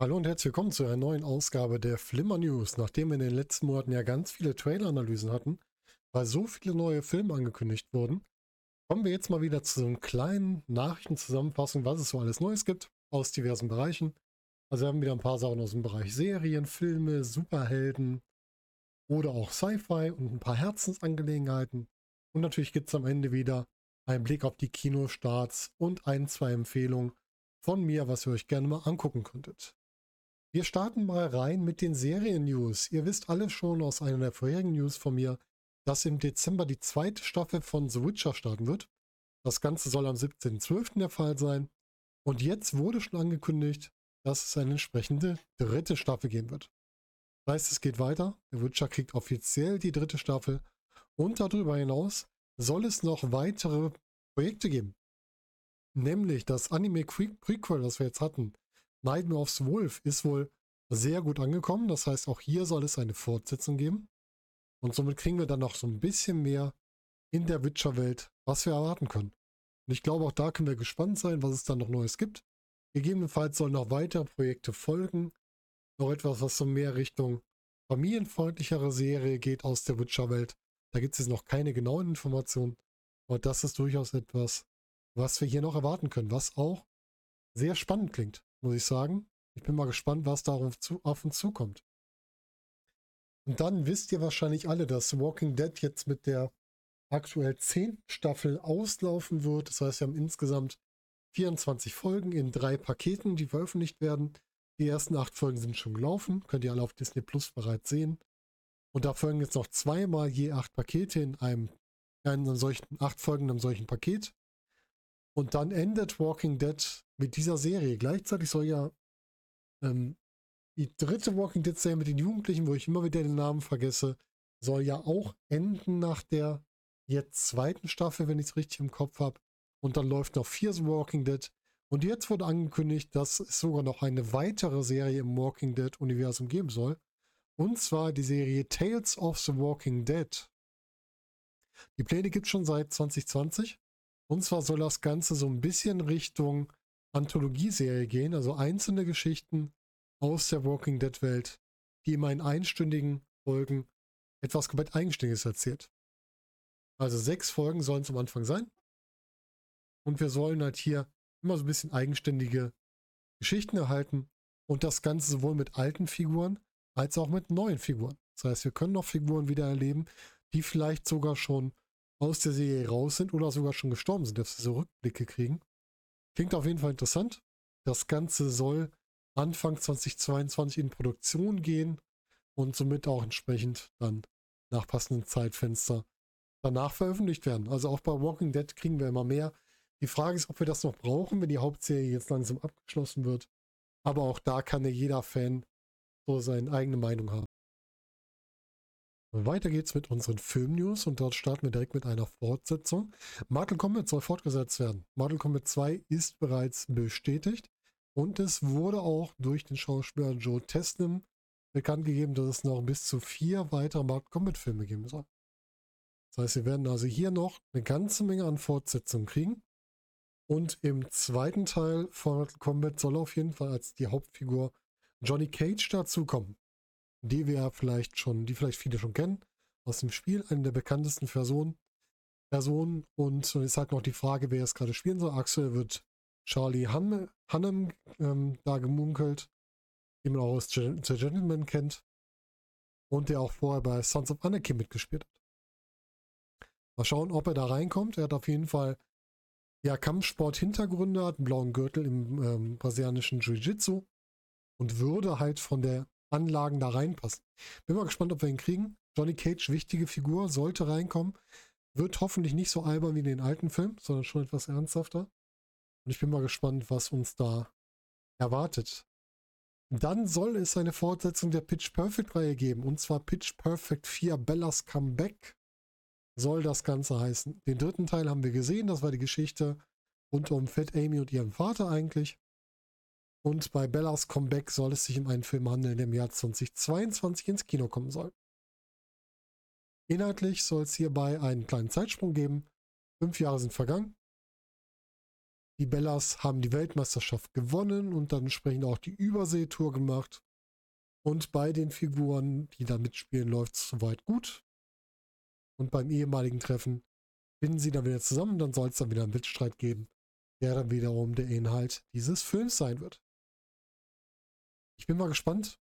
Hallo und herzlich willkommen zu einer neuen Ausgabe der Flimmer News. Nachdem wir in den letzten Monaten ja ganz viele Trailer-Analysen hatten, weil so viele neue Filme angekündigt wurden, kommen wir jetzt mal wieder zu so einem kleinen Nachrichtenzusammenfassung, was es so alles Neues gibt aus diversen Bereichen. Also wir haben wieder ein paar Sachen aus dem Bereich Serien, Filme, Superhelden oder auch Sci-Fi und ein paar Herzensangelegenheiten. Und natürlich gibt es am Ende wieder einen Blick auf die Kinostarts und ein, zwei Empfehlungen von mir, was ihr euch gerne mal angucken könntet. Wir starten mal rein mit den Serien-News. Ihr wisst alle schon aus einer der vorherigen News von mir, dass im Dezember die zweite Staffel von The Witcher starten wird. Das Ganze soll am 17.12. der Fall sein. Und jetzt wurde schon angekündigt, dass es eine entsprechende dritte Staffel geben wird. Das heißt, es geht weiter. The Witcher kriegt offiziell die dritte Staffel. Und darüber hinaus soll es noch weitere Projekte geben. Nämlich das Anime Prequel, das wir jetzt hatten, Nightmare of the Wolf ist wohl sehr gut angekommen. Das heißt, auch hier soll es eine Fortsetzung geben. Und somit kriegen wir dann noch so ein bisschen mehr in der Witcher-Welt, was wir erwarten können. Und ich glaube, auch da können wir gespannt sein, was es dann noch Neues gibt. Gegebenenfalls sollen noch weitere Projekte folgen. Noch etwas, was so mehr Richtung familienfreundlichere Serie geht aus der Witcher-Welt. Da gibt es jetzt noch keine genauen Informationen. Aber das ist durchaus etwas, was wir hier noch erwarten können, was auch sehr spannend klingt muss ich sagen. Ich bin mal gespannt, was darauf zu, auf uns zukommt. Und dann wisst ihr wahrscheinlich alle, dass Walking Dead jetzt mit der aktuell 10. Staffel auslaufen wird. Das heißt, wir haben insgesamt 24 Folgen in drei Paketen, die veröffentlicht werden. Die ersten acht Folgen sind schon gelaufen. Könnt ihr alle auf Disney Plus bereits sehen. Und da folgen jetzt noch zweimal je acht Pakete in einem, in einem solchen, acht Folgen in einem solchen Paket. Und dann endet Walking Dead mit dieser Serie. Gleichzeitig soll ja ähm, die dritte Walking Dead Serie mit den Jugendlichen, wo ich immer wieder den Namen vergesse, soll ja auch enden nach der jetzt zweiten Staffel, wenn ich es richtig im Kopf habe. Und dann läuft noch Fears Walking Dead. Und jetzt wurde angekündigt, dass es sogar noch eine weitere Serie im Walking Dead Universum geben soll. Und zwar die Serie Tales of the Walking Dead. Die Pläne gibt es schon seit 2020. Und zwar soll das Ganze so ein bisschen Richtung Anthologieserie gehen, also einzelne Geschichten aus der Walking Dead Welt, die immer in einstündigen Folgen etwas komplett Eigenständiges erzählt. Also sechs Folgen sollen am Anfang sein. Und wir sollen halt hier immer so ein bisschen eigenständige Geschichten erhalten und das Ganze sowohl mit alten Figuren als auch mit neuen Figuren. Das heißt, wir können noch Figuren wieder erleben, die vielleicht sogar schon aus der Serie raus sind oder sogar schon gestorben sind, dass wir so Rückblicke kriegen. Klingt auf jeden Fall interessant. Das Ganze soll Anfang 2022 in Produktion gehen und somit auch entsprechend dann nach passenden Zeitfenster danach veröffentlicht werden. Also auch bei Walking Dead kriegen wir immer mehr. Die Frage ist, ob wir das noch brauchen, wenn die Hauptserie jetzt langsam abgeschlossen wird. Aber auch da kann ja jeder Fan so seine eigene Meinung haben. Weiter geht's mit unseren Film-News und dort starten wir direkt mit einer Fortsetzung. Mortal Kombat soll fortgesetzt werden. Mortal Kombat 2 ist bereits bestätigt und es wurde auch durch den Schauspieler Joe Teslim bekannt gegeben, dass es noch bis zu vier weitere Mortal Kombat Filme geben soll. Das heißt, wir werden also hier noch eine ganze Menge an Fortsetzungen kriegen. Und im zweiten Teil von Mortal Kombat soll auf jeden Fall als die Hauptfigur Johnny Cage dazukommen die wir vielleicht schon, die vielleicht viele schon kennen, aus dem Spiel, eine der bekanntesten Personen. Personen. Und ist halt noch die Frage, wer es gerade spielen soll. Axel wird Charlie Han Hannem ähm, da gemunkelt, den man auch aus The Gentleman kennt. Und der auch vorher bei Sons of Anarchy mitgespielt hat. Mal schauen, ob er da reinkommt. Er hat auf jeden Fall ja, Kampfsport-Hintergründe, hat einen blauen Gürtel im ähm, brasilianischen Jiu-Jitsu und würde halt von der Anlagen da reinpassen. Bin mal gespannt, ob wir ihn kriegen. Johnny Cage, wichtige Figur, sollte reinkommen. Wird hoffentlich nicht so albern wie in den alten Filmen, sondern schon etwas ernsthafter. Und ich bin mal gespannt, was uns da erwartet. Dann soll es eine Fortsetzung der Pitch Perfect Reihe geben. Und zwar Pitch Perfect 4 Bellas Comeback soll das Ganze heißen. Den dritten Teil haben wir gesehen. Das war die Geschichte rund um Fat Amy und ihren Vater eigentlich. Und bei Bellas Comeback soll es sich um einen Film handeln, der im Jahr 2022 ins Kino kommen soll. Inhaltlich soll es hierbei einen kleinen Zeitsprung geben. Fünf Jahre sind vergangen. Die Bellas haben die Weltmeisterschaft gewonnen und dann entsprechend auch die Überseetour gemacht. Und bei den Figuren, die da mitspielen, läuft es soweit gut. Und beim ehemaligen Treffen finden sie dann wieder zusammen. Dann soll es dann wieder einen Wettstreit geben, der dann wiederum der Inhalt dieses Films sein wird. Ich bin mal gespannt,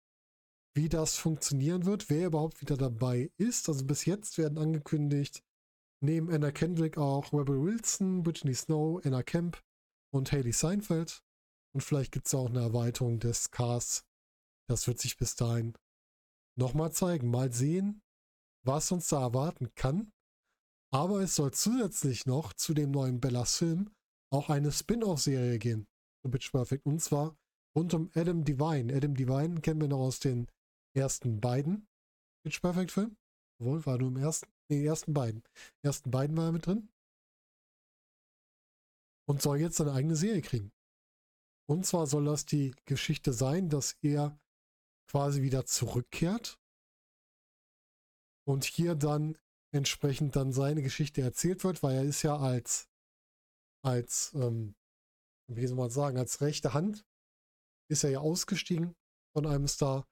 wie das funktionieren wird, wer überhaupt wieder dabei ist. Also bis jetzt werden angekündigt, neben Anna Kendrick auch Rebel Wilson, Brittany Snow, Anna Kemp und Haley Seinfeld. Und vielleicht gibt es auch eine Erweiterung des Casts. Das wird sich bis dahin nochmal zeigen. Mal sehen, was uns da erwarten kann. Aber es soll zusätzlich noch zu dem neuen Bellas Film auch eine Spin-off-Serie gehen. So Pitch Perfect. Und zwar rund um Adam Devine. Adam Devine kennen wir noch aus den ersten beiden Pitch Perfect Filmen. Obwohl, war nur im ersten, nee, ersten beiden. ersten beiden war er mit drin. Und soll jetzt seine eigene Serie kriegen. Und zwar soll das die Geschichte sein, dass er quasi wieder zurückkehrt und hier dann entsprechend dann seine Geschichte erzählt wird, weil er ist ja als als ähm, wie soll man sagen, als rechte Hand ist er ja ausgestiegen von einem Star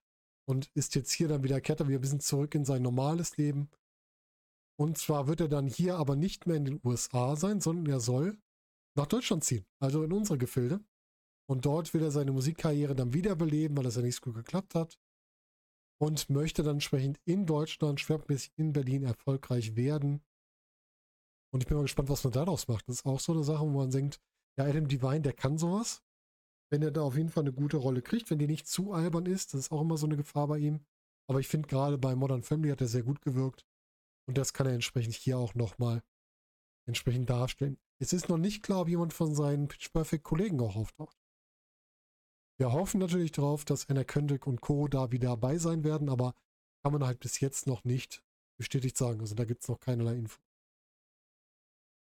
und ist jetzt hier dann wieder, er wieder ein bisschen zurück in sein normales Leben. Und zwar wird er dann hier aber nicht mehr in den USA sein, sondern er soll nach Deutschland ziehen, also in unsere Gefilde. Und dort will er seine Musikkarriere dann wiederbeleben, weil das ja nicht so gut geklappt hat. Und möchte dann entsprechend in Deutschland, schwerpunktmäßig in Berlin erfolgreich werden. Und ich bin mal gespannt, was man daraus macht. Das ist auch so eine Sache, wo man denkt, ja, Adam Divine, der kann sowas wenn er da auf jeden Fall eine gute Rolle kriegt, wenn die nicht zu albern ist. Das ist auch immer so eine Gefahr bei ihm. Aber ich finde gerade bei Modern Family hat er sehr gut gewirkt. Und das kann er entsprechend hier auch nochmal entsprechend darstellen. Es ist noch nicht klar, ob jemand von seinen Pitch Perfect Kollegen auch auftaucht. Wir hoffen natürlich darauf, dass Anna Kendrick und Co. da wieder dabei sein werden, aber kann man halt bis jetzt noch nicht bestätigt sagen. Also da gibt es noch keinerlei Info.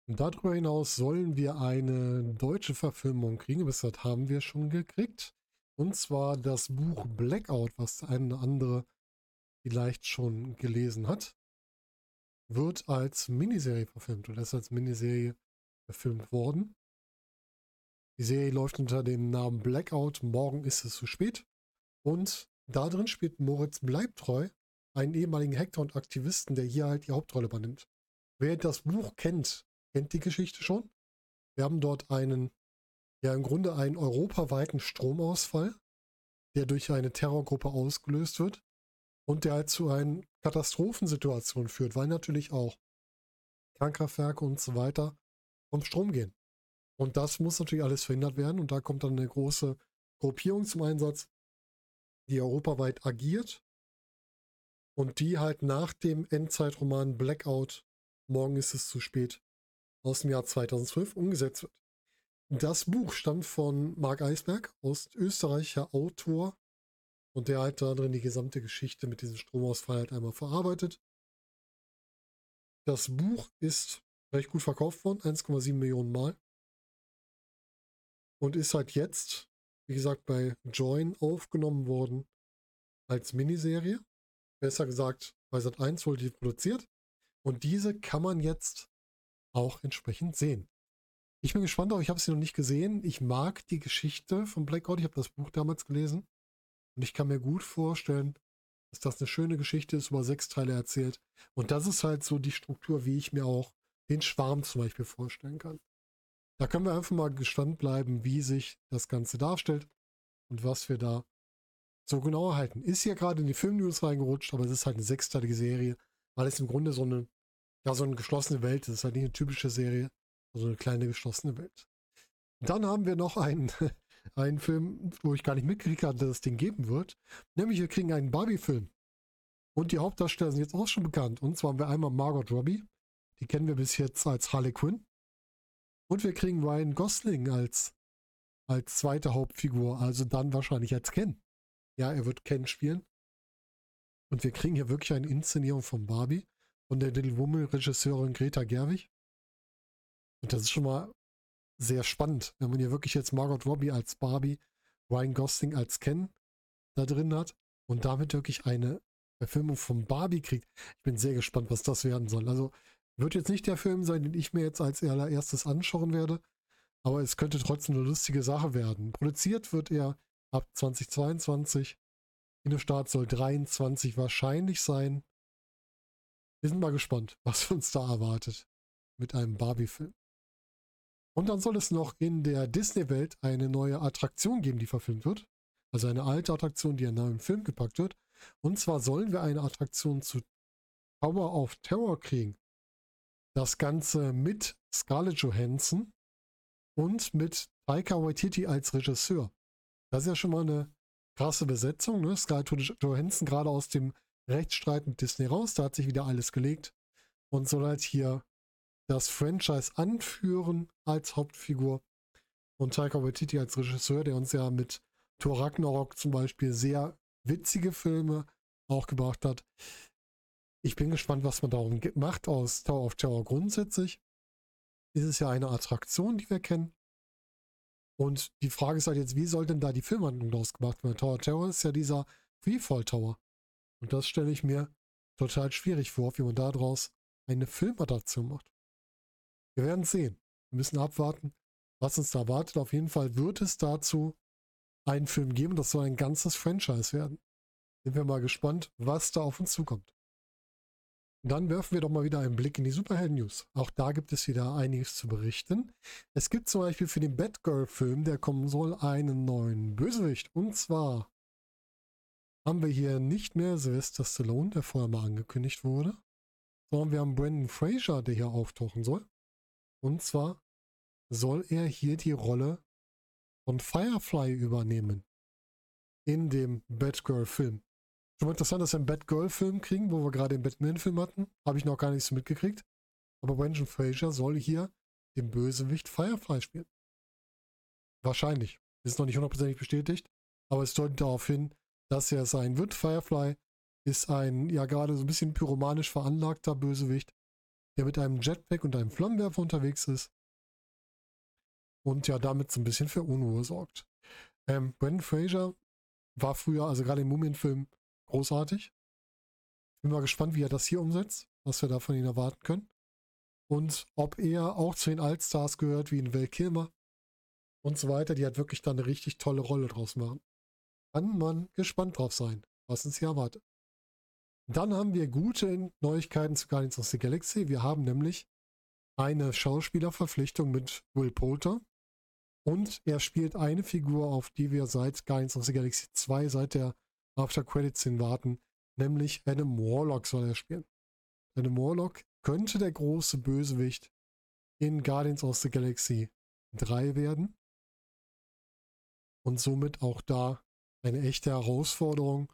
Und darüber hinaus sollen wir eine deutsche Verfilmung kriegen. Bis das haben wir schon gekriegt. Und zwar das Buch Blackout, was eine andere vielleicht schon gelesen hat, wird als Miniserie verfilmt oder ist als Miniserie verfilmt worden. Die Serie läuft unter dem Namen Blackout. Morgen ist es zu spät. Und da drin spielt Moritz Bleibtreu, einen ehemaligen Hacker und Aktivisten, der hier halt die Hauptrolle übernimmt. Wer das Buch kennt, kennt die Geschichte schon. Wir haben dort einen, ja im Grunde einen europaweiten Stromausfall, der durch eine Terrorgruppe ausgelöst wird und der halt zu einer Katastrophensituation führt, weil natürlich auch Kernkraftwerke und so weiter vom Strom gehen. Und das muss natürlich alles verhindert werden und da kommt dann eine große Gruppierung zum Einsatz, die europaweit agiert und die halt nach dem Endzeitroman Blackout, morgen ist es zu spät, aus dem Jahr 2012 umgesetzt wird. Das Buch stammt von Marc Eisberg, österreichischer Autor, und der halt da drin die gesamte Geschichte mit diesem Stromausfall halt einmal verarbeitet. Das Buch ist recht gut verkauft worden, 1,7 Millionen Mal. Und ist halt jetzt, wie gesagt, bei Join aufgenommen worden als Miniserie. Besser gesagt, bei Sat 1 wurde die produziert. Und diese kann man jetzt auch entsprechend sehen. Ich bin gespannt, aber ich habe sie noch nicht gesehen. Ich mag die Geschichte von Blackout. Ich habe das Buch damals gelesen. Und ich kann mir gut vorstellen, dass das eine schöne Geschichte ist, über sechs Teile erzählt. Und das ist halt so die Struktur, wie ich mir auch den Schwarm zum Beispiel vorstellen kann. Da können wir einfach mal gespannt bleiben, wie sich das Ganze darstellt und was wir da so genau erhalten. Ist hier gerade in die Filmnews reingerutscht, aber es ist halt eine sechsteilige Serie, weil es im Grunde so eine ja, so eine geschlossene Welt. Das ist halt nicht eine typische Serie, also eine kleine geschlossene Welt. Dann haben wir noch einen, einen Film, wo ich gar nicht mitgekriegt hatte, dass es den geben wird. Nämlich wir kriegen einen Barbie-Film. Und die Hauptdarsteller sind jetzt auch schon bekannt. Und zwar haben wir einmal Margot Robbie. Die kennen wir bis jetzt als Harley Quinn. Und wir kriegen Ryan Gosling als, als zweite Hauptfigur. Also dann wahrscheinlich als Ken. Ja, er wird Ken spielen. Und wir kriegen hier wirklich eine Inszenierung von Barbie von der Little Woman Regisseurin Greta Gerwig. Und das ist schon mal sehr spannend, wenn man hier wirklich jetzt Margot Robbie als Barbie Ryan Gosling als Ken da drin hat und damit wirklich eine Verfilmung von Barbie kriegt. Ich bin sehr gespannt, was das werden soll. Also wird jetzt nicht der Film sein, den ich mir jetzt als allererstes anschauen werde, aber es könnte trotzdem eine lustige Sache werden. Produziert wird er ab 2022. Kinostart soll 23 wahrscheinlich sein. Wir sind mal gespannt, was uns da erwartet mit einem Barbie-Film. Und dann soll es noch in der Disney-Welt eine neue Attraktion geben, die verfilmt wird. Also eine alte Attraktion, die in neuen Film gepackt wird. Und zwar sollen wir eine Attraktion zu Tower of Terror kriegen. Das Ganze mit Scarlett Johansson und mit Taika Waititi als Regisseur. Das ist ja schon mal eine krasse Besetzung. Ne? Scarlett Johansson gerade aus dem Rechtsstreit mit Disney raus. Da hat sich wieder alles gelegt und soll halt hier das Franchise anführen als Hauptfigur. Und Taika Waititi als Regisseur, der uns ja mit Thor Ragnarok zum Beispiel sehr witzige Filme auch gebracht hat. Ich bin gespannt, was man darum macht aus Tower of Terror grundsätzlich. Ist es ja eine Attraktion, die wir kennen. Und die Frage ist halt jetzt, wie soll denn da die Filmhandlung daraus gemacht werden? Tower of Terror ist ja dieser Freefall Tower. Und das stelle ich mir total schwierig vor, wie man daraus eine Filmadaption macht. Wir werden sehen. Wir müssen abwarten, was uns da erwartet. Auf jeden Fall wird es dazu einen Film geben. Das soll ein ganzes Franchise werden. Sind wir mal gespannt, was da auf uns zukommt. Dann werfen wir doch mal wieder einen Blick in die Superhelden-News. Auch da gibt es wieder einiges zu berichten. Es gibt zum Beispiel für den Batgirl-Film, der kommen soll, einen neuen Bösewicht. Und zwar haben wir hier nicht mehr Sylvester Stallone, der vorher mal angekündigt wurde, sondern wir haben Brandon Fraser, der hier auftauchen soll. Und zwar soll er hier die Rolle von Firefly übernehmen. In dem Batgirl-Film. Schon interessant, dass wir einen Batgirl-Film kriegen, wo wir gerade den Batman-Film hatten. Habe ich noch gar nichts mitgekriegt. Aber Brandon Fraser soll hier den Bösewicht Firefly spielen. Wahrscheinlich. Ist noch nicht hundertprozentig bestätigt. Aber es deutet darauf hin, dass er sein wird. Firefly ist ein, ja gerade so ein bisschen pyromanisch veranlagter Bösewicht, der mit einem Jetpack und einem Flammenwerfer unterwegs ist und ja damit so ein bisschen für Unruhe sorgt. Ähm, Brandon Fraser war früher, also gerade im Mumienfilm, großartig. Bin mal gespannt, wie er das hier umsetzt, was wir da von ihm erwarten können. Und ob er auch zu den Allstars gehört, wie in Val Kilmer und so weiter, die halt wirklich dann eine richtig tolle Rolle draus machen. Kann man gespannt drauf sein, was uns hier erwartet. Dann haben wir gute Neuigkeiten zu Guardians of the Galaxy. Wir haben nämlich eine Schauspielerverpflichtung mit Will Poulter. Und er spielt eine Figur, auf die wir seit Guardians of the Galaxy 2, seit der After Credits Scene warten, nämlich Adam Warlock soll er spielen. Adam Warlock könnte der große Bösewicht in Guardians of the Galaxy 3 werden. Und somit auch da eine echte Herausforderung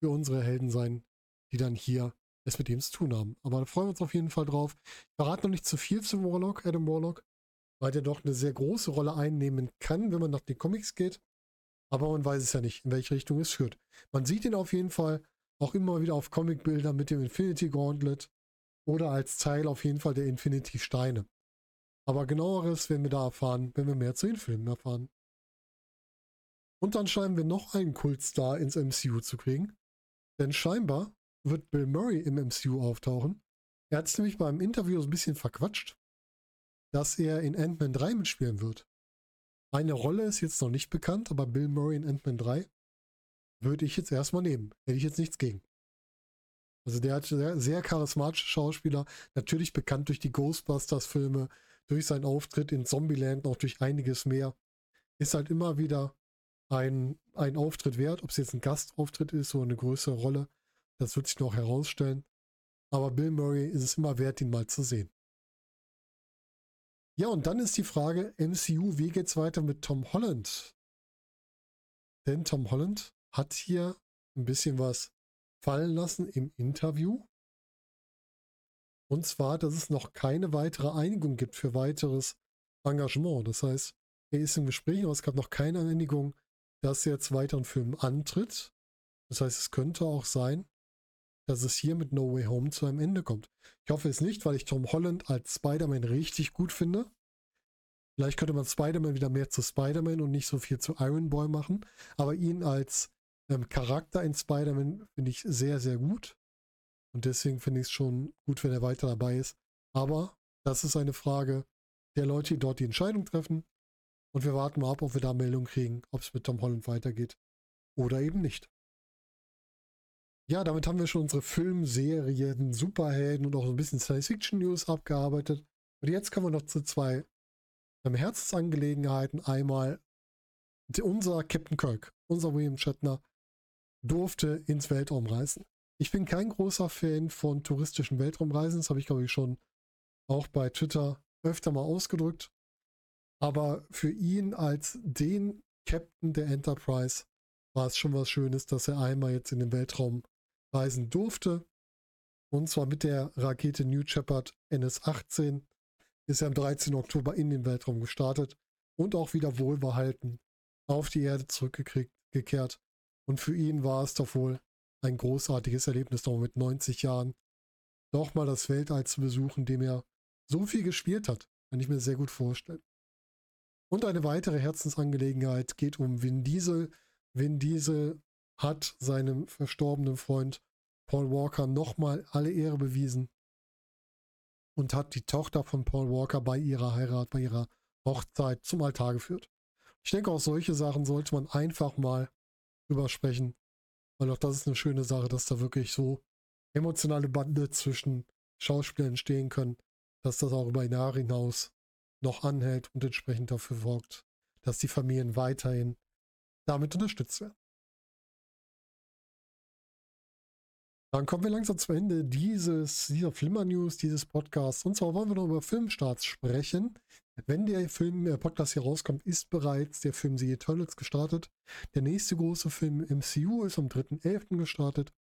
für unsere Helden sein, die dann hier es mit ihm zu tun haben. Aber da freuen wir uns auf jeden Fall drauf. Ich verrate noch nicht zu viel zu Warlock, Adam Warlock weil der doch eine sehr große Rolle einnehmen kann, wenn man nach den Comics geht. Aber man weiß es ja nicht, in welche Richtung es führt. Man sieht ihn auf jeden Fall auch immer wieder auf Comicbildern mit dem Infinity Gauntlet oder als Teil auf jeden Fall der Infinity Steine. Aber genaueres werden wir da erfahren, wenn wir mehr zu den Filmen erfahren. Und dann scheinen wir noch einen Kultstar ins MCU zu kriegen. Denn scheinbar wird Bill Murray im MCU auftauchen. Er hat es nämlich beim Interview so ein bisschen verquatscht dass er in Ant-Man 3 mitspielen wird. Eine Rolle ist jetzt noch nicht bekannt, aber Bill Murray in Ant-Man 3 würde ich jetzt erstmal nehmen. Hätte ich jetzt nichts gegen. Also der hat sehr, sehr charismatische Schauspieler, natürlich bekannt durch die Ghostbusters-Filme, durch seinen Auftritt in Zombieland, noch durch einiges mehr. Ist halt immer wieder ein, ein Auftritt wert, ob es jetzt ein Gastauftritt ist oder eine größere Rolle. Das wird sich noch herausstellen. Aber Bill Murray ist es immer wert, ihn mal zu sehen. Ja, und dann ist die Frage, MCU, wie geht's weiter mit Tom Holland? Denn Tom Holland hat hier ein bisschen was fallen lassen im Interview. Und zwar, dass es noch keine weitere Einigung gibt für weiteres Engagement. Das heißt, er ist im Gespräch, aber es gab noch keine Einigung, dass er jetzt weiteren Filmen antritt. Das heißt, es könnte auch sein, dass es hier mit No Way Home zu einem Ende kommt. Ich hoffe es nicht, weil ich Tom Holland als Spider-Man richtig gut finde. Vielleicht könnte man Spider-Man wieder mehr zu Spider-Man und nicht so viel zu Iron Boy machen. Aber ihn als ähm, Charakter in Spider-Man finde ich sehr, sehr gut. Und deswegen finde ich es schon gut, wenn er weiter dabei ist. Aber das ist eine Frage der Leute, die dort die Entscheidung treffen. Und wir warten mal ab, ob wir da Meldung kriegen, ob es mit Tom Holland weitergeht oder eben nicht. Ja, damit haben wir schon unsere Filmserien, Superhelden und auch so ein bisschen Science-Fiction-News abgearbeitet. Und jetzt kommen wir noch zu zwei ähm, Herzensangelegenheiten. Einmal unser Captain Kirk, unser William Shatner, durfte ins Weltraum reisen. Ich bin kein großer Fan von touristischen Weltraumreisen. Das habe ich, glaube ich, schon auch bei Twitter öfter mal ausgedrückt. Aber für ihn als den Captain der Enterprise war es schon was Schönes, dass er einmal jetzt in den Weltraum reisen durfte. Und zwar mit der Rakete New Shepard NS-18 ist er am 13. Oktober in den Weltraum gestartet und auch wieder wohlbehalten auf die Erde zurückgekehrt. Und für ihn war es doch wohl ein großartiges Erlebnis, doch mit 90 Jahren doch mal das Weltall zu besuchen, dem er so viel gespielt hat. Kann ich mir sehr gut vorstellen. Und eine weitere Herzensangelegenheit geht um Vin Diesel. Vin Diesel hat seinem verstorbenen Freund Paul Walker nochmal alle Ehre bewiesen und hat die Tochter von Paul Walker bei ihrer Heirat, bei ihrer Hochzeit zum Altar geführt. Ich denke, auch solche Sachen sollte man einfach mal drüber sprechen, weil auch das ist eine schöne Sache, dass da wirklich so emotionale Bande zwischen Schauspielern entstehen können, dass das auch über Jahre hinaus noch anhält und entsprechend dafür sorgt, dass die Familien weiterhin damit unterstützt werden. Dann kommen wir langsam zum Ende dieses, dieser Flimmer-News, dieses Podcasts. Und zwar wollen wir noch über Filmstarts sprechen. Wenn der Film, der Podcast hier rauskommt, ist bereits der Film The Eternals gestartet. Der nächste große Film im MCU ist am 3.11. gestartet.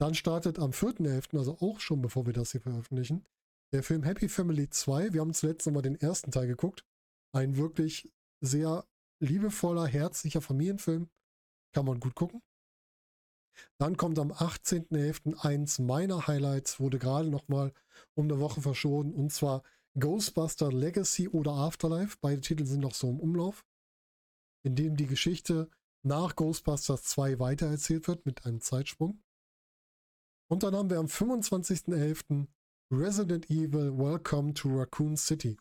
Dann startet am 4.11., also auch schon bevor wir das hier veröffentlichen, der Film Happy Family 2. Wir haben zuletzt nochmal den ersten Teil geguckt. Ein wirklich sehr liebevoller, herzlicher Familienfilm. Kann man gut gucken. Dann kommt am 18.11. eins meiner Highlights, wurde gerade nochmal um eine Woche verschoben, und zwar Ghostbuster Legacy oder Afterlife. Beide Titel sind noch so im Umlauf, in dem die Geschichte nach Ghostbusters 2 weitererzählt wird mit einem Zeitsprung. Und dann haben wir am 25.11. Resident Evil Welcome to Raccoon City.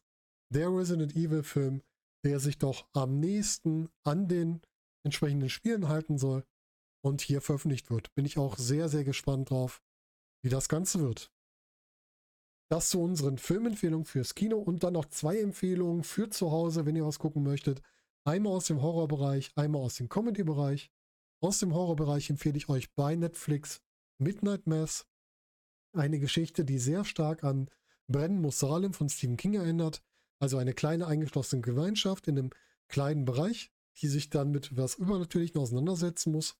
Der Resident Evil Film, der sich doch am nächsten an den entsprechenden Spielen halten soll und hier veröffentlicht wird. Bin ich auch sehr, sehr gespannt drauf, wie das Ganze wird. Das zu unseren Filmempfehlungen fürs Kino und dann noch zwei Empfehlungen für zu Hause, wenn ihr was gucken möchtet. Einmal aus dem Horrorbereich, einmal aus dem Comedy-Bereich. Aus dem Horrorbereich empfehle ich euch bei Netflix Midnight Mass. Eine Geschichte, die sehr stark an Brennen muss Salem von Stephen King erinnert. Also eine kleine eingeschlossene Gemeinschaft in einem kleinen Bereich, die sich dann mit was Übernatürlichen auseinandersetzen muss.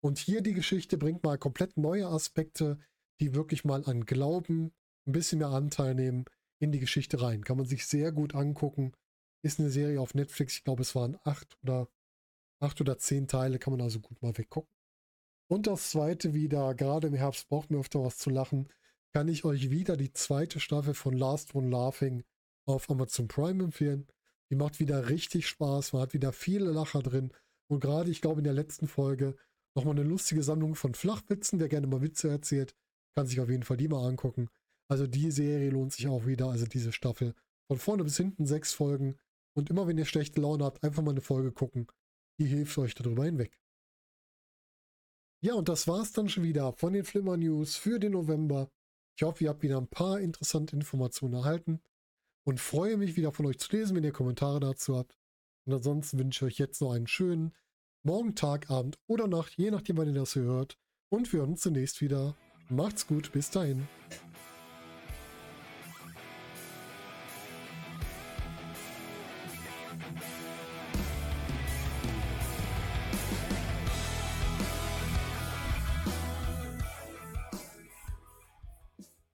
Und hier die Geschichte bringt mal komplett neue Aspekte, die wirklich mal an Glauben ein bisschen mehr Anteil nehmen in die Geschichte rein. Kann man sich sehr gut angucken. Ist eine Serie auf Netflix. Ich glaube, es waren acht oder acht oder zehn Teile. Kann man also gut mal weggucken. Und das zweite wieder, gerade im Herbst braucht man öfter was zu lachen, kann ich euch wieder die zweite Staffel von Last One Laughing auf Amazon Prime empfehlen. Die macht wieder richtig Spaß. Man hat wieder viele Lacher drin. Und gerade, ich glaube, in der letzten Folge Nochmal eine lustige Sammlung von Flachwitzen. Wer gerne mal Witze erzählt, kann sich auf jeden Fall die mal angucken. Also die Serie lohnt sich auch wieder, also diese Staffel. Von vorne bis hinten sechs Folgen. Und immer wenn ihr schlechte Laune habt, einfach mal eine Folge gucken. Die hilft euch darüber hinweg. Ja, und das war's dann schon wieder von den Flimmer News für den November. Ich hoffe, ihr habt wieder ein paar interessante Informationen erhalten und freue mich wieder von euch zu lesen, wenn ihr Kommentare dazu habt. Und ansonsten wünsche ich euch jetzt noch einen schönen morgen, Tag, Abend oder Nacht, je nachdem, wann ihr das hört. Und wir hören uns zunächst wieder. Macht's gut, bis dahin.